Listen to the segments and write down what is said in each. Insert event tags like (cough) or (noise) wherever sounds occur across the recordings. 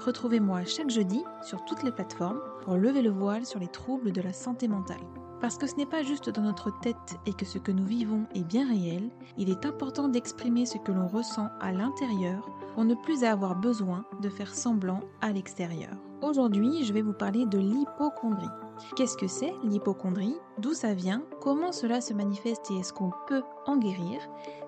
Retrouvez-moi chaque jeudi sur toutes les plateformes pour lever le voile sur les troubles de la santé mentale. Parce que ce n'est pas juste dans notre tête et que ce que nous vivons est bien réel, il est important d'exprimer ce que l'on ressent à l'intérieur pour ne plus avoir besoin de faire semblant à l'extérieur. Aujourd'hui, je vais vous parler de l'hypochondrie. Qu'est-ce que c'est l'hypochondrie D'où ça vient? Comment cela se manifeste et est-ce qu'on peut en guérir?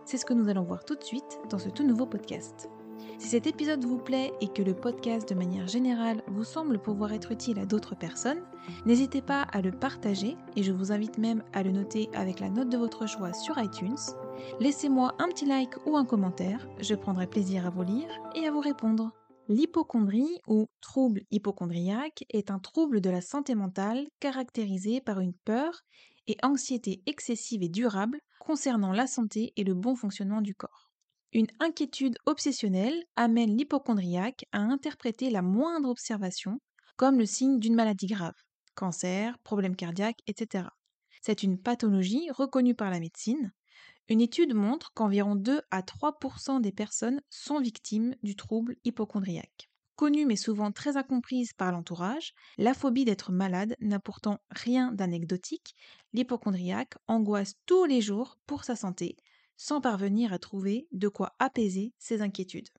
C'est ce que nous allons voir tout de suite dans ce tout nouveau podcast. Si cet épisode vous plaît et que le podcast de manière générale vous semble pouvoir être utile à d'autres personnes, n'hésitez pas à le partager et je vous invite même à le noter avec la note de votre choix sur iTunes. Laissez-moi un petit like ou un commentaire, je prendrai plaisir à vous lire et à vous répondre. L'hypochondrie ou trouble hypochondriaque est un trouble de la santé mentale caractérisé par une peur et anxiété excessive et durable concernant la santé et le bon fonctionnement du corps. Une inquiétude obsessionnelle amène l'hypochondriaque à interpréter la moindre observation comme le signe d'une maladie grave, cancer, problème cardiaque, etc. C'est une pathologie reconnue par la médecine, une étude montre qu'environ 2 à 3% des personnes sont victimes du trouble hypochondriaque. Connue mais souvent très incomprise par l'entourage, la phobie d'être malade n'a pourtant rien d'anecdotique. L'hypochondriaque angoisse tous les jours pour sa santé, sans parvenir à trouver de quoi apaiser ses inquiétudes.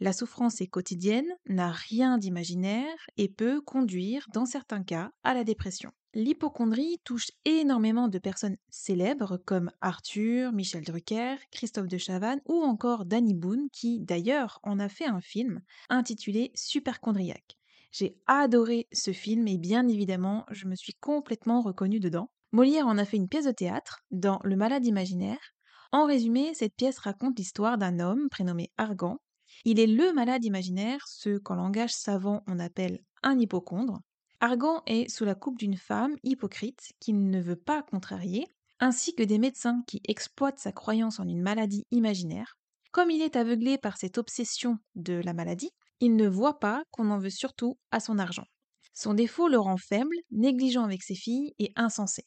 La souffrance est quotidienne, n'a rien d'imaginaire et peut conduire, dans certains cas, à la dépression. L'hypochondrie touche énormément de personnes célèbres comme Arthur, Michel Drucker, Christophe de Chavannes ou encore Danny Boone qui d'ailleurs en a fait un film intitulé Superchondriaque. J'ai adoré ce film et bien évidemment je me suis complètement reconnue dedans. Molière en a fait une pièce de théâtre dans Le malade imaginaire. En résumé, cette pièce raconte l'histoire d'un homme prénommé Argan. Il est le malade imaginaire, ce qu'en langage savant on appelle un hypochondre. Argan est sous la coupe d'une femme hypocrite qu'il ne veut pas contrarier, ainsi que des médecins qui exploitent sa croyance en une maladie imaginaire. Comme il est aveuglé par cette obsession de la maladie, il ne voit pas qu'on en veut surtout à son argent. Son défaut le rend faible, négligent avec ses filles et insensé.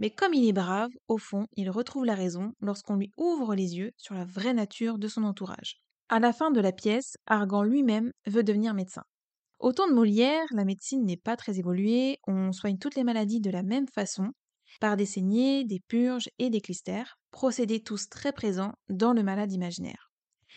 Mais comme il est brave, au fond, il retrouve la raison lorsqu'on lui ouvre les yeux sur la vraie nature de son entourage. À la fin de la pièce, Argan lui-même veut devenir médecin. Au temps de Molière, la médecine n'est pas très évoluée, on soigne toutes les maladies de la même façon, par des saignées, des purges et des clistères, procédés tous très présents dans le malade imaginaire.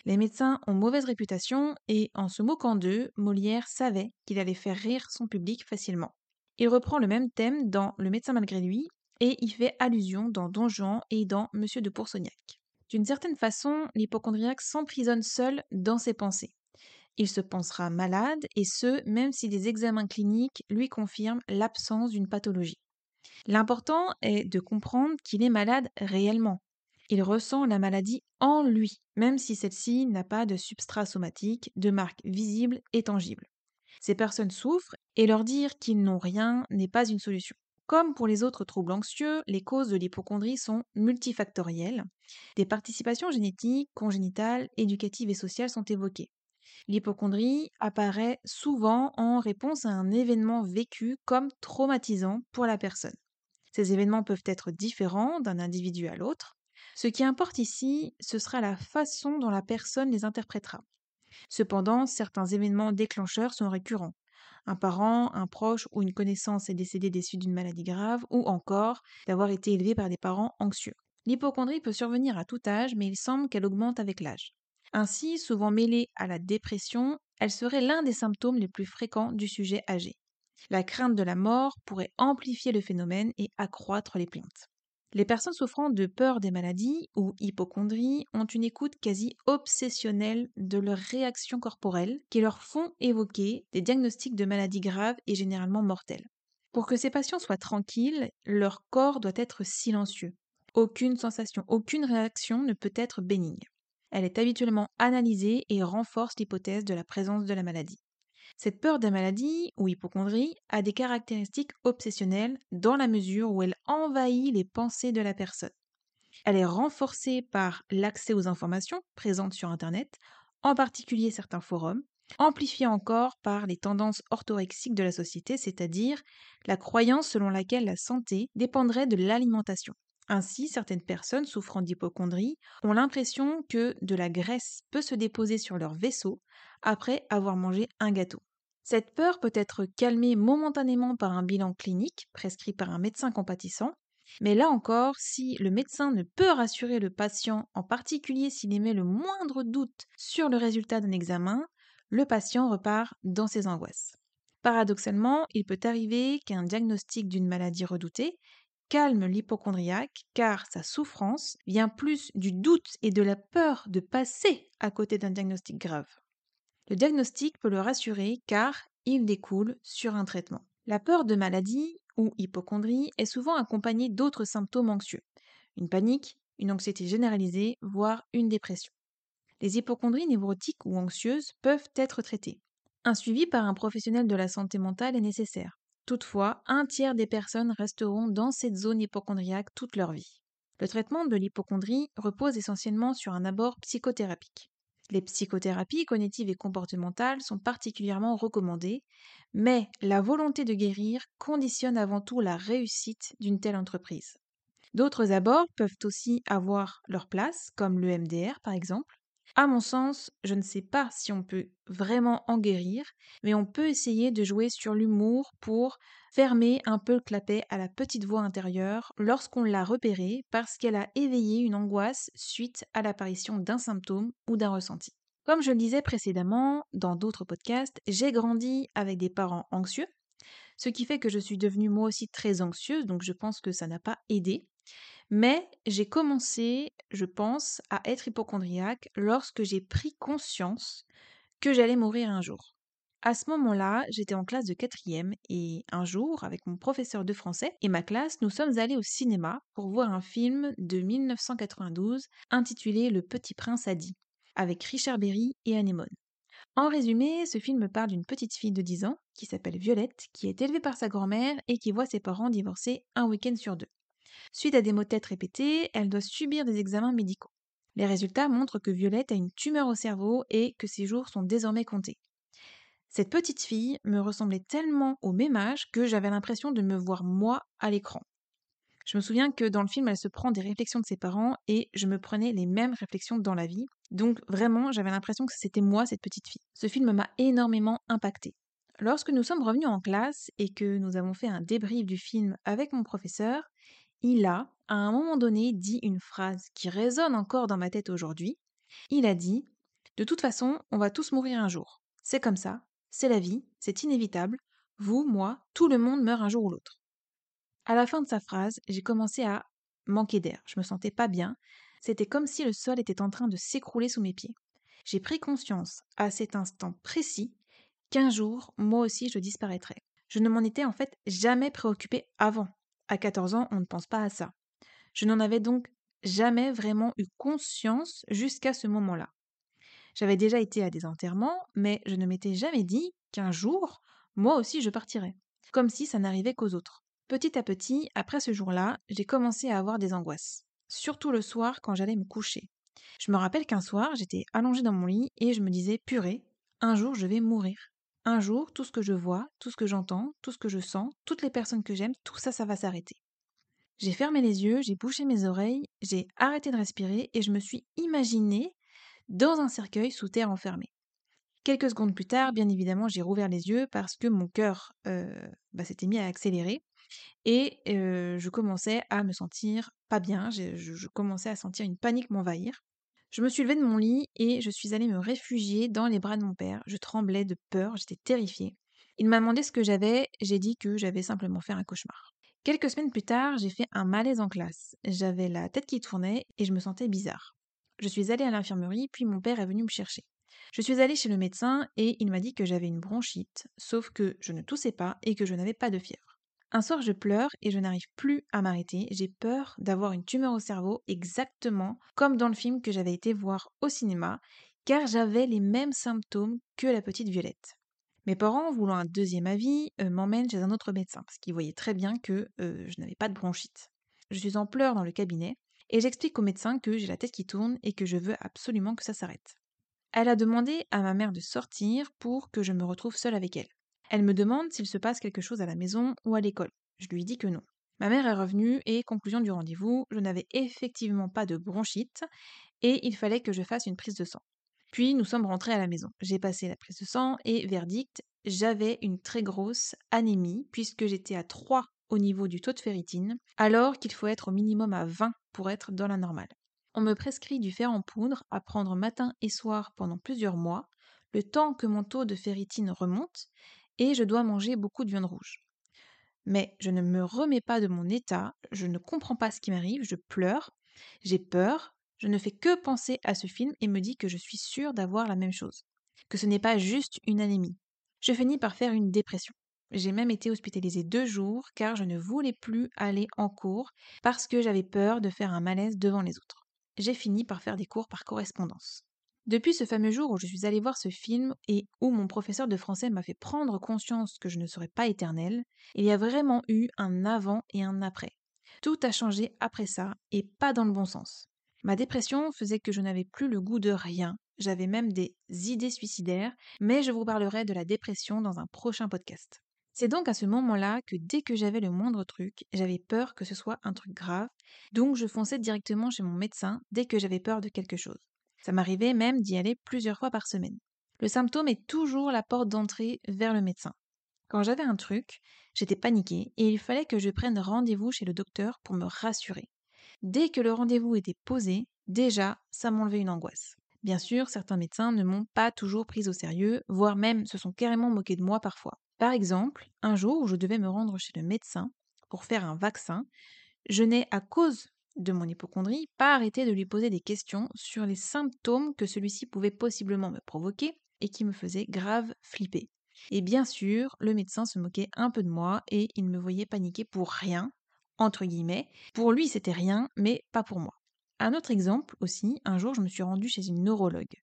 Les médecins ont mauvaise réputation et, en se moquant d'eux, Molière savait qu'il allait faire rire son public facilement. Il reprend le même thème dans Le médecin malgré lui et y fait allusion dans Don Juan et dans Monsieur de Pourceaugnac. D'une certaine façon, l'hypochondriaque s'emprisonne seul dans ses pensées. Il se pensera malade, et ce, même si des examens cliniques lui confirment l'absence d'une pathologie. L'important est de comprendre qu'il est malade réellement. Il ressent la maladie en lui, même si celle-ci n'a pas de substrat somatique, de marque visible et tangible. Ces personnes souffrent et leur dire qu'ils n'ont rien n'est pas une solution. Comme pour les autres troubles anxieux, les causes de l'hypochondrie sont multifactorielles. Des participations génétiques, congénitales, éducatives et sociales sont évoquées. L'hypochondrie apparaît souvent en réponse à un événement vécu comme traumatisant pour la personne. Ces événements peuvent être différents d'un individu à l'autre. Ce qui importe ici, ce sera la façon dont la personne les interprétera. Cependant, certains événements déclencheurs sont récurrents. Un parent, un proche ou une connaissance est décédé des suites d'une maladie grave ou encore d'avoir été élevé par des parents anxieux. L'hypochondrie peut survenir à tout âge, mais il semble qu'elle augmente avec l'âge. Ainsi, souvent mêlée à la dépression, elle serait l'un des symptômes les plus fréquents du sujet âgé. La crainte de la mort pourrait amplifier le phénomène et accroître les plaintes. Les personnes souffrant de peur des maladies ou hypochondrie ont une écoute quasi obsessionnelle de leurs réactions corporelles qui leur font évoquer des diagnostics de maladies graves et généralement mortelles. Pour que ces patients soient tranquilles, leur corps doit être silencieux. Aucune sensation, aucune réaction ne peut être bénigne. Elle est habituellement analysée et renforce l'hypothèse de la présence de la maladie. Cette peur de maladie ou hypochondrie a des caractéristiques obsessionnelles dans la mesure où elle envahit les pensées de la personne. Elle est renforcée par l'accès aux informations présentes sur Internet, en particulier certains forums, amplifiée encore par les tendances orthorexiques de la société, c'est-à-dire la croyance selon laquelle la santé dépendrait de l'alimentation. Ainsi, certaines personnes souffrant d'hypochondrie ont l'impression que de la graisse peut se déposer sur leur vaisseau après avoir mangé un gâteau. Cette peur peut être calmée momentanément par un bilan clinique prescrit par un médecin compatissant, mais là encore, si le médecin ne peut rassurer le patient, en particulier s'il émet le moindre doute sur le résultat d'un examen, le patient repart dans ses angoisses. Paradoxalement, il peut arriver qu'un diagnostic d'une maladie redoutée calme l'hypochondriaque car sa souffrance vient plus du doute et de la peur de passer à côté d'un diagnostic grave. Le diagnostic peut le rassurer car il découle sur un traitement. La peur de maladie ou hypochondrie est souvent accompagnée d'autres symptômes anxieux, une panique, une anxiété généralisée, voire une dépression. Les hypochondries névrotiques ou anxieuses peuvent être traitées. Un suivi par un professionnel de la santé mentale est nécessaire. Toutefois, un tiers des personnes resteront dans cette zone hypochondriaque toute leur vie. Le traitement de l'hypochondrie repose essentiellement sur un abord psychothérapique. Les psychothérapies cognitives et comportementales sont particulièrement recommandées, mais la volonté de guérir conditionne avant tout la réussite d'une telle entreprise. D'autres abords peuvent aussi avoir leur place, comme le MDR par exemple, à mon sens, je ne sais pas si on peut vraiment en guérir, mais on peut essayer de jouer sur l'humour pour fermer un peu le clapet à la petite voix intérieure lorsqu'on l'a repérée parce qu'elle a éveillé une angoisse suite à l'apparition d'un symptôme ou d'un ressenti. Comme je le disais précédemment dans d'autres podcasts, j'ai grandi avec des parents anxieux, ce qui fait que je suis devenue moi aussi très anxieuse, donc je pense que ça n'a pas aidé. Mais j'ai commencé, je pense, à être hypochondriaque lorsque j'ai pris conscience que j'allais mourir un jour. À ce moment-là, j'étais en classe de quatrième et un jour, avec mon professeur de français et ma classe, nous sommes allés au cinéma pour voir un film de 1992 intitulé Le Petit Prince Adi, avec Richard Berry et Anémone. En résumé, ce film parle d'une petite fille de 10 ans qui s'appelle Violette, qui est élevée par sa grand-mère et qui voit ses parents divorcer un week-end sur deux. Suite à des maux de tête répétés, elle doit subir des examens médicaux. Les résultats montrent que Violette a une tumeur au cerveau et que ses jours sont désormais comptés. Cette petite fille me ressemblait tellement au même âge que j'avais l'impression de me voir moi à l'écran. Je me souviens que dans le film, elle se prend des réflexions de ses parents et je me prenais les mêmes réflexions dans la vie. Donc vraiment, j'avais l'impression que c'était moi, cette petite fille. Ce film m'a énormément impacté. Lorsque nous sommes revenus en classe et que nous avons fait un débrief du film avec mon professeur, il a, à un moment donné, dit une phrase qui résonne encore dans ma tête aujourd'hui. Il a dit De toute façon, on va tous mourir un jour. C'est comme ça, c'est la vie, c'est inévitable. Vous, moi, tout le monde meurt un jour ou l'autre. À la fin de sa phrase, j'ai commencé à manquer d'air. Je me sentais pas bien. C'était comme si le sol était en train de s'écrouler sous mes pieds. J'ai pris conscience, à cet instant précis, qu'un jour, moi aussi, je disparaîtrais. Je ne m'en étais en fait jamais préoccupé avant. À 14 ans, on ne pense pas à ça. Je n'en avais donc jamais vraiment eu conscience jusqu'à ce moment-là. J'avais déjà été à des enterrements, mais je ne m'étais jamais dit qu'un jour, moi aussi, je partirais. Comme si ça n'arrivait qu'aux autres. Petit à petit, après ce jour-là, j'ai commencé à avoir des angoisses. Surtout le soir quand j'allais me coucher. Je me rappelle qu'un soir, j'étais allongée dans mon lit et je me disais, purée, un jour je vais mourir. Un jour, tout ce que je vois, tout ce que j'entends, tout ce que je sens, toutes les personnes que j'aime, tout ça, ça va s'arrêter. J'ai fermé les yeux, j'ai bouché mes oreilles, j'ai arrêté de respirer et je me suis imaginée dans un cercueil sous terre enfermé. Quelques secondes plus tard, bien évidemment, j'ai rouvert les yeux parce que mon cœur euh, bah, s'était mis à accélérer et euh, je commençais à me sentir pas bien, je commençais à sentir une panique m'envahir. Je me suis levée de mon lit et je suis allée me réfugier dans les bras de mon père. Je tremblais de peur, j'étais terrifiée. Il m'a demandé ce que j'avais, j'ai dit que j'avais simplement fait un cauchemar. Quelques semaines plus tard, j'ai fait un malaise en classe. J'avais la tête qui tournait et je me sentais bizarre. Je suis allée à l'infirmerie, puis mon père est venu me chercher. Je suis allée chez le médecin et il m'a dit que j'avais une bronchite, sauf que je ne toussais pas et que je n'avais pas de fièvre. Un soir, je pleure et je n'arrive plus à m'arrêter. J'ai peur d'avoir une tumeur au cerveau, exactement comme dans le film que j'avais été voir au cinéma, car j'avais les mêmes symptômes que la petite Violette. Mes parents, voulant un deuxième avis, euh, m'emmènent chez un autre médecin parce qu'ils voyaient très bien que euh, je n'avais pas de bronchite. Je suis en pleurs dans le cabinet et j'explique au médecin que j'ai la tête qui tourne et que je veux absolument que ça s'arrête. Elle a demandé à ma mère de sortir pour que je me retrouve seule avec elle. Elle me demande s'il se passe quelque chose à la maison ou à l'école. Je lui dis que non. Ma mère est revenue et, conclusion du rendez-vous, je n'avais effectivement pas de bronchite et il fallait que je fasse une prise de sang. Puis nous sommes rentrés à la maison. J'ai passé la prise de sang et verdict, j'avais une très grosse anémie puisque j'étais à 3 au niveau du taux de ferritine, alors qu'il faut être au minimum à 20 pour être dans la normale. On me prescrit du fer en poudre à prendre matin et soir pendant plusieurs mois, le temps que mon taux de ferritine remonte, et je dois manger beaucoup de viande rouge. Mais je ne me remets pas de mon état, je ne comprends pas ce qui m'arrive, je pleure, j'ai peur, je ne fais que penser à ce film et me dis que je suis sûre d'avoir la même chose, que ce n'est pas juste une anémie. Je finis par faire une dépression. J'ai même été hospitalisée deux jours car je ne voulais plus aller en cours parce que j'avais peur de faire un malaise devant les autres. J'ai fini par faire des cours par correspondance. Depuis ce fameux jour où je suis allée voir ce film et où mon professeur de français m'a fait prendre conscience que je ne serais pas éternelle, il y a vraiment eu un avant et un après. Tout a changé après ça et pas dans le bon sens. Ma dépression faisait que je n'avais plus le goût de rien, j'avais même des idées suicidaires, mais je vous parlerai de la dépression dans un prochain podcast. C'est donc à ce moment-là que dès que j'avais le moindre truc, j'avais peur que ce soit un truc grave, donc je fonçais directement chez mon médecin dès que j'avais peur de quelque chose. Ça m'arrivait même d'y aller plusieurs fois par semaine. Le symptôme est toujours la porte d'entrée vers le médecin. Quand j'avais un truc, j'étais paniquée et il fallait que je prenne rendez-vous chez le docteur pour me rassurer. Dès que le rendez-vous était posé, déjà, ça m'enlevait une angoisse. Bien sûr, certains médecins ne m'ont pas toujours prise au sérieux, voire même se sont carrément moqués de moi parfois. Par exemple, un jour où je devais me rendre chez le médecin pour faire un vaccin, je n'ai, à cause de mon hypochondrie, pas arrêté de lui poser des questions sur les symptômes que celui-ci pouvait possiblement me provoquer et qui me faisaient grave flipper. Et bien sûr, le médecin se moquait un peu de moi et il me voyait paniquer pour rien, entre guillemets. Pour lui, c'était rien, mais pas pour moi. Un autre exemple aussi, un jour, je me suis rendue chez une neurologue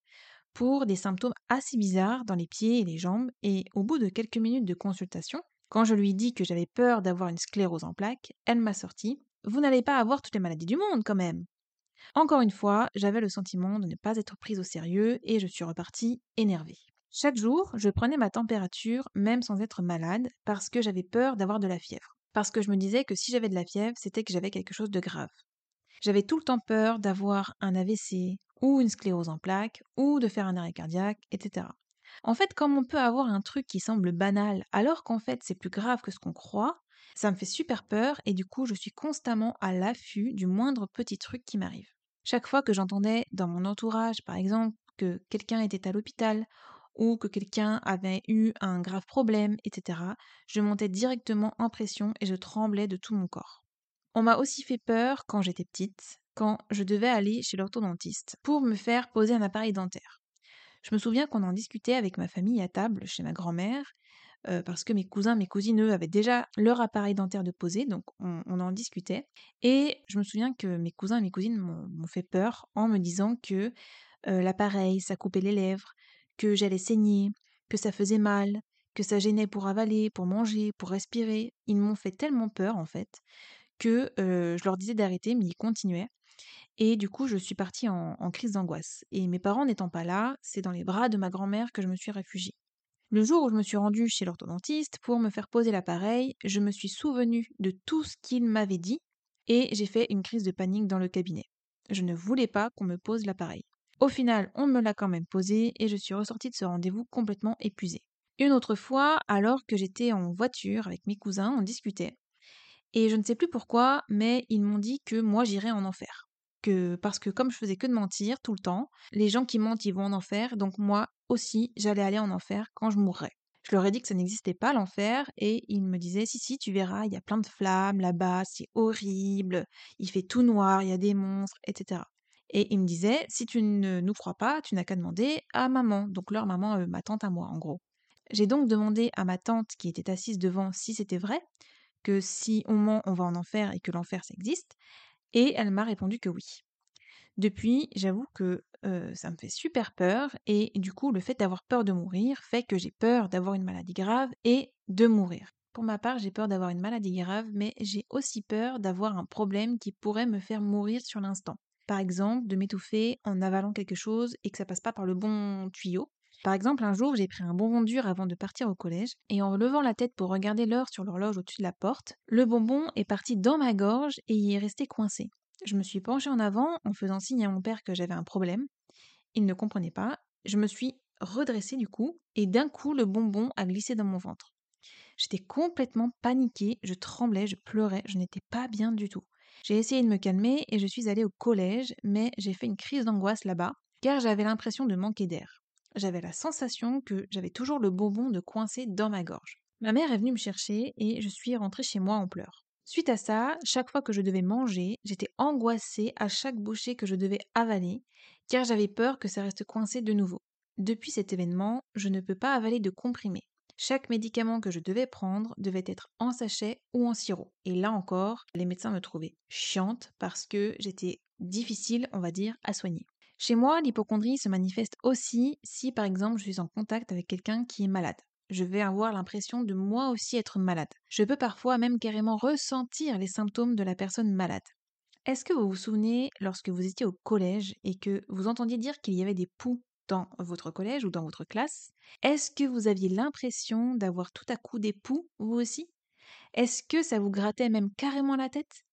pour des symptômes assez bizarres dans les pieds et les jambes, et au bout de quelques minutes de consultation, quand je lui dis que j'avais peur d'avoir une sclérose en plaques, elle m'a sorti Vous n'allez pas avoir toutes les maladies du monde quand même. Encore une fois, j'avais le sentiment de ne pas être prise au sérieux et je suis repartie énervée. Chaque jour, je prenais ma température même sans être malade parce que j'avais peur d'avoir de la fièvre. Parce que je me disais que si j'avais de la fièvre, c'était que j'avais quelque chose de grave. J'avais tout le temps peur d'avoir un AVC ou une sclérose en plaques ou de faire un arrêt cardiaque, etc. En fait, comme on peut avoir un truc qui semble banal alors qu'en fait c'est plus grave que ce qu'on croit, ça me fait super peur et du coup je suis constamment à l'affût du moindre petit truc qui m'arrive. Chaque fois que j'entendais dans mon entourage, par exemple, que quelqu'un était à l'hôpital ou que quelqu'un avait eu un grave problème, etc., je montais directement en pression et je tremblais de tout mon corps. On m'a aussi fait peur quand j'étais petite, quand je devais aller chez l'orthodontiste pour me faire poser un appareil dentaire. Je me souviens qu'on en discutait avec ma famille à table chez ma grand-mère, euh, parce que mes cousins, mes cousines, eux, avaient déjà leur appareil dentaire de poser, donc on, en discutait. Et je me souviens que mes cousins et mes cousines m'ont fait peur en me disant que euh, l'appareil, ça coupait les lèvres, que j'allais saigner, que ça faisait mal, que ça gênait pour avaler, pour manger, pour respirer. Ils m'ont fait tellement peur, en fait, que je leur disais d'arrêter, mais ils continuaient. Et du coup, je suis partie en, crise d'angoisse. Et mes parents n'étant pas là, c'est dans les bras de ma grand-mère que je me suis réfugiée. Le jour où je me suis rendue chez l'orthodontiste pour me faire poser l'appareil, je me suis souvenue de tout ce qu'il m'avait dit et j'ai fait une crise de panique dans le cabinet. Je ne voulais pas qu'on me pose l'appareil. Au final, on me l'a quand même posé et je suis ressortie de ce rendez-vous complètement épuisée. Une autre fois, alors que j'étais en voiture avec mes cousins, on discutait et je ne sais plus pourquoi, mais ils m'ont dit que moi j'irais en enfer. Que, parce que comme je faisais que de mentir tout le temps, les gens qui mentent ils vont en enfer, donc moi aussi j'allais aller en enfer quand je mourrais. Je leur ai dit que ça n'existait pas l'enfer et ils me disaient si si tu verras il y a plein de flammes là-bas c'est horrible il fait tout noir il y a des monstres etc. Et ils me disaient si tu ne nous crois pas tu n'as qu'à demander à maman donc leur maman euh, ma tante à moi en gros. J'ai donc demandé à ma tante qui était assise devant si c'était vrai que si on ment, on va en enfer et que l'enfer, ça existe Et elle m'a répondu que oui. Depuis, j'avoue que ça me fait super peur et du coup, le fait d'avoir peur de mourir fait que j'ai peur d'avoir une maladie grave et de mourir. Pour ma part, j'ai peur d'avoir une maladie grave, mais j'ai aussi peur d'avoir un problème qui pourrait me faire mourir sur l'instant. Par exemple, de m'étouffer en avalant quelque chose et que ça passe pas par le bon tuyau. Par exemple, un jour, j'ai pris un bonbon dur avant de partir au collège, et en levant la tête pour regarder l'heure sur l'horloge au-dessus de la porte, le bonbon est parti dans ma gorge et y est resté coincé. Je me suis penchée en avant en faisant signe à mon père que j'avais un problème. Il ne comprenait pas. Je me suis redressée du coup, et d'un coup, le bonbon a glissé dans mon ventre. J'étais complètement paniquée, je tremblais, je pleurais, je n'étais pas bien du tout. J'ai essayé de me calmer et je suis allée au collège, mais j'ai fait une crise d'angoisse là-bas, car j'avais l'impression de manquer d'air. J'avais la sensation que j'avais toujours le bonbon de coincé dans ma gorge. Ma mère est venue me chercher et je suis rentrée chez moi en pleurs. Suite à ça, chaque fois que je devais manger, j'étais angoissée à chaque bouchée que je devais avaler, car j'avais peur que ça reste coincé de nouveau. Depuis cet événement, je ne peux pas avaler de comprimés. Chaque médicament que je devais prendre devait être en sachet ou en sirop. Et là encore, les médecins me trouvaient chiante parce que j'étais difficile, on va dire, à soigner. Chez moi, l'hypochondrie se manifeste aussi si par exemple je suis en contact avec quelqu'un qui est malade je vais avoir l'impression de moi aussi être malade. Je peux parfois même carrément ressentir les symptômes de la personne malade. Est-ce que vous vous souvenez lorsque vous étiez au collège et que vous entendiez dire qu'il y avait des poux dans votre collège ou dans votre classe Est-ce que vous aviez l'impression d'avoir tout à coup des poux, vous aussi? Est-ce que ça vous grattait même carrément la tête?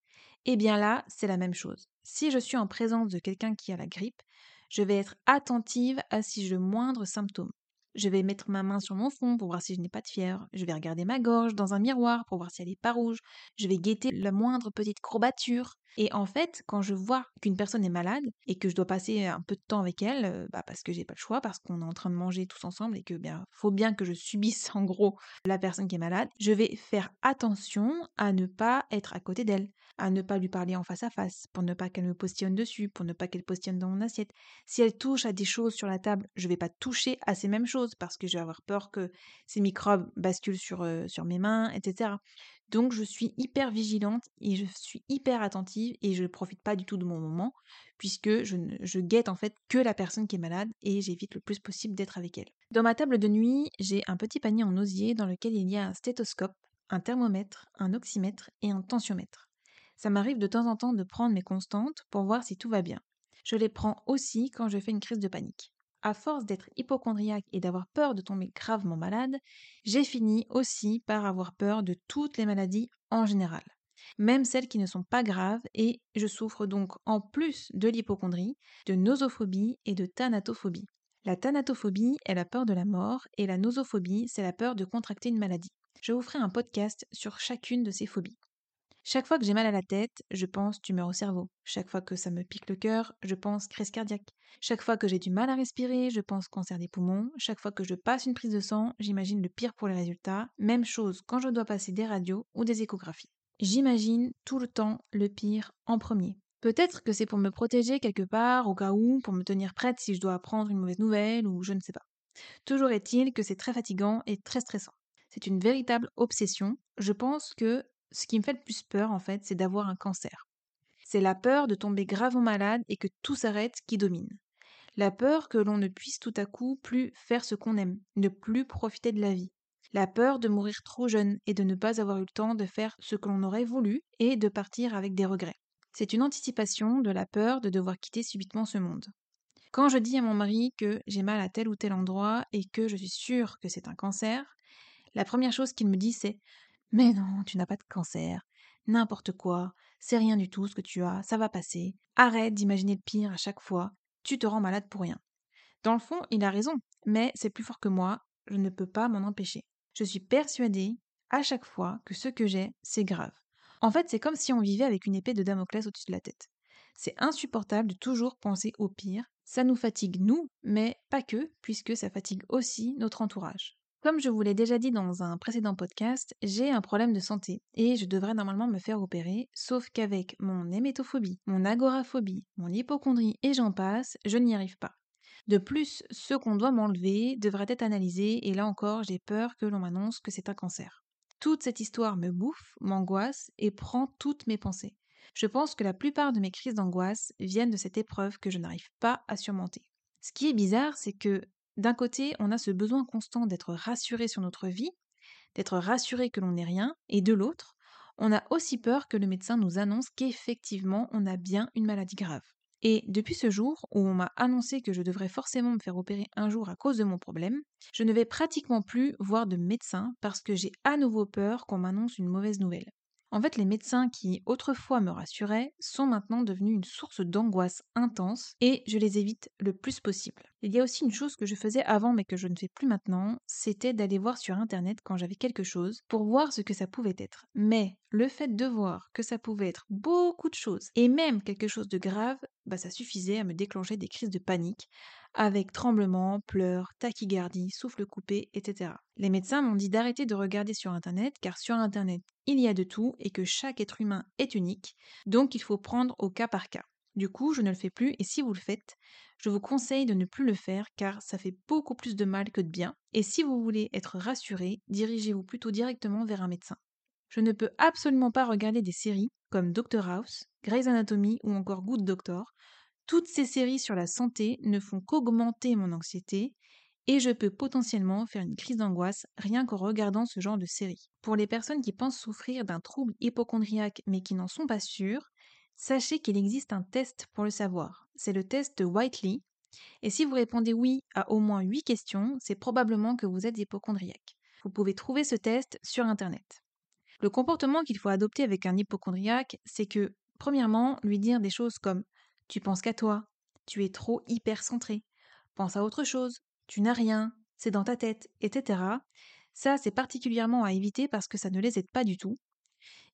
Eh bien là, c'est la même chose. Si je suis en présence de quelqu'un qui a la grippe, je vais être attentive à si j'ai le moindre symptôme. Je vais mettre ma main sur mon front pour voir si je n'ai pas de fièvre. Je vais regarder ma gorge dans un miroir pour voir si elle n'est pas rouge. Je vais guetter la moindre petite courbature. Et en fait, quand je vois qu'une personne est malade et que je dois passer un peu de temps avec elle, euh, bah parce que j'ai pas le choix, parce qu'on est en train de manger tous ensemble et que bien faut bien que je subisse (laughs) en gros la personne qui est malade, je vais faire attention à ne pas être à côté d'elle, à ne pas lui parler en face à face, pour ne pas qu'elle me postillonne dessus, pour ne pas qu'elle postillonne dans mon assiette. Si elle touche à des choses sur la table, je vais pas toucher à ces mêmes choses parce que je vais avoir peur que ces microbes basculent sur, euh, sur mes mains, etc. Donc je suis hyper vigilante et je suis hyper attentive et je ne profite pas du tout de mon moment puisque je, je guette en fait que la personne qui est malade et j'évite le plus possible d'être avec elle. Dans ma table de nuit, j'ai un petit panier en osier dans lequel il y a un stéthoscope, un thermomètre, un oxymètre et un tensiomètre. Ça m'arrive de temps en temps de prendre mes constantes pour voir si tout va bien. Je les prends aussi quand je fais une crise de panique à force d'être hypochondriaque et d'avoir peur de tomber gravement malade, j'ai fini aussi par avoir peur de toutes les maladies en général, même celles qui ne sont pas graves, et je souffre donc en plus de l'hypochondrie, de nosophobie et de thanatophobie. La thanatophobie est la peur de la mort et la nosophobie, c'est la peur de contracter une maladie. Je vous ferai un podcast sur chacune de ces phobies. Chaque fois que j'ai mal à la tête, je pense tumeur au cerveau. Chaque fois que ça me pique le cœur, je pense crise cardiaque. Chaque fois que j'ai du mal à respirer, je pense cancer des poumons. Chaque fois que je passe une prise de sang, j'imagine le pire pour les résultats. Même chose quand je dois passer des radios ou des échographies. J'imagine tout le temps le pire en premier. Peut-être que c'est pour me protéger quelque part, au cas où, pour me tenir prête si je dois apprendre une mauvaise nouvelle ou je ne sais pas. Toujours est-il que c'est très fatigant et très stressant. C'est une véritable obsession. Je pense que ce qui me fait le plus peur, en fait, c'est d'avoir un cancer. C'est la peur de tomber gravement malade et que tout s'arrête qui domine. La peur que l'on ne puisse tout à coup plus faire ce qu'on aime, ne plus profiter de la vie. La peur de mourir trop jeune et de ne pas avoir eu le temps de faire ce que l'on aurait voulu et de partir avec des regrets. C'est une anticipation de la peur de devoir quitter subitement ce monde. Quand je dis à mon mari que j'ai mal à tel ou tel endroit et que je suis sûre que c'est un cancer, la première chose qu'il me dit c'est mais non, tu n'as pas de cancer. N'importe quoi. C'est rien du tout ce que tu as. Ça va passer. Arrête d'imaginer le pire à chaque fois. Tu te rends malade pour rien. Dans le fond, il a raison. Mais c'est plus fort que moi. Je ne peux pas m'en empêcher. Je suis persuadée, à chaque fois, que ce que j'ai, c'est grave. En fait, c'est comme si on vivait avec une épée de Damoclès au-dessus de la tête. C'est insupportable de toujours penser au pire. Ça nous fatigue, nous, mais pas que, puisque ça fatigue aussi notre entourage. Comme je vous l'ai déjà dit dans un précédent podcast, j'ai un problème de santé et je devrais normalement me faire opérer, sauf qu'avec mon hémétophobie, mon agoraphobie, mon hypochondrie et j'en passe, je n'y arrive pas. De plus, ce qu'on doit m'enlever devrait être analysé et là encore, j'ai peur que l'on m'annonce que c'est un cancer. Toute cette histoire me bouffe, m'angoisse et prend toutes mes pensées. Je pense que la plupart de mes crises d'angoisse viennent de cette épreuve que je n'arrive pas à surmonter. Ce qui est bizarre, c'est que d'un côté, on a ce besoin constant d'être rassuré sur notre vie, d'être rassuré que l'on n'est rien, et de l'autre, on a aussi peur que le médecin nous annonce qu'effectivement on a bien une maladie grave. Et depuis ce jour où on m'a annoncé que je devrais forcément me faire opérer un jour à cause de mon problème, je ne vais pratiquement plus voir de médecin parce que j'ai à nouveau peur qu'on m'annonce une mauvaise nouvelle. En fait, les médecins qui autrefois me rassuraient sont maintenant devenus une source d'angoisse intense et je les évite le plus possible. Il y a aussi une chose que je faisais avant mais que je ne fais plus maintenant, c'était d'aller voir sur internet quand j'avais quelque chose pour voir ce que ça pouvait être. Mais le fait de voir que ça pouvait être beaucoup de choses et même quelque chose de grave, bah ça suffisait à me déclencher des crises de panique avec tremblements, pleurs, tachycardie, souffle coupé, etc. Les médecins m'ont dit d'arrêter de regarder sur Internet car sur Internet, il y a de tout et que chaque être humain est unique, donc il faut prendre au cas par cas. Du coup, je ne le fais plus et si vous le faites, je vous conseille de ne plus le faire car ça fait beaucoup plus de mal que de bien. Et si vous voulez être rassuré, dirigez-vous plutôt directement vers un médecin. Je ne peux absolument pas regarder des séries comme Doctor House, Grey's Anatomy ou encore Good Doctor toutes ces séries sur la santé ne font qu'augmenter mon anxiété et je peux potentiellement faire une crise d'angoisse rien qu'en regardant ce genre de séries. Pour les personnes qui pensent souffrir d'un trouble hypochondriaque mais qui n'en sont pas sûres, sachez qu'il existe un test pour le savoir. C'est le test Whiteley. Et si vous répondez oui à au moins 8 questions, c'est probablement que vous êtes hypochondriaque. Vous pouvez trouver ce test sur Internet. Le comportement qu'il faut adopter avec un hypochondriaque, c'est que, premièrement, lui dire des choses comme tu penses qu'à toi. Tu es trop hyper centré. Pense à autre chose. Tu n'as rien. C'est dans ta tête, etc. Ça, c'est particulièrement à éviter parce que ça ne les aide pas du tout.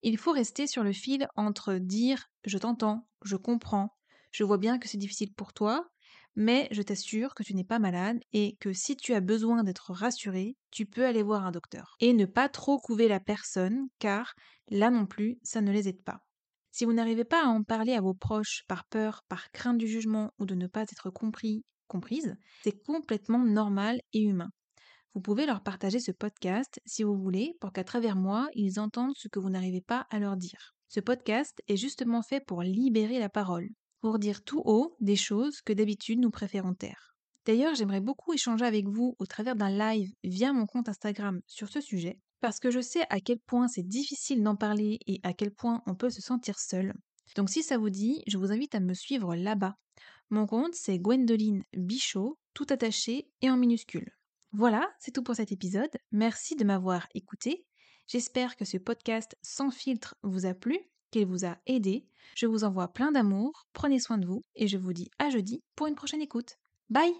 Il faut rester sur le fil entre dire je t'entends, je comprends, je vois bien que c'est difficile pour toi, mais je t'assure que tu n'es pas malade et que si tu as besoin d'être rassuré, tu peux aller voir un docteur. Et ne pas trop couver la personne, car là non plus, ça ne les aide pas. Si vous n'arrivez pas à en parler à vos proches par peur, par crainte du jugement ou de ne pas être compris, comprise, c'est complètement normal et humain. Vous pouvez leur partager ce podcast si vous voulez pour qu'à travers moi, ils entendent ce que vous n'arrivez pas à leur dire. Ce podcast est justement fait pour libérer la parole, pour dire tout haut des choses que d'habitude nous préférons taire. D'ailleurs, j'aimerais beaucoup échanger avec vous au travers d'un live via mon compte Instagram sur ce sujet parce que je sais à quel point c'est difficile d'en parler et à quel point on peut se sentir seul. Donc si ça vous dit, je vous invite à me suivre là-bas. Mon compte c'est Gwendoline Bichot, tout attaché et en minuscule. Voilà, c'est tout pour cet épisode. Merci de m'avoir écouté. J'espère que ce podcast sans filtre vous a plu, qu'il vous a aidé. Je vous envoie plein d'amour, prenez soin de vous et je vous dis à jeudi pour une prochaine écoute. Bye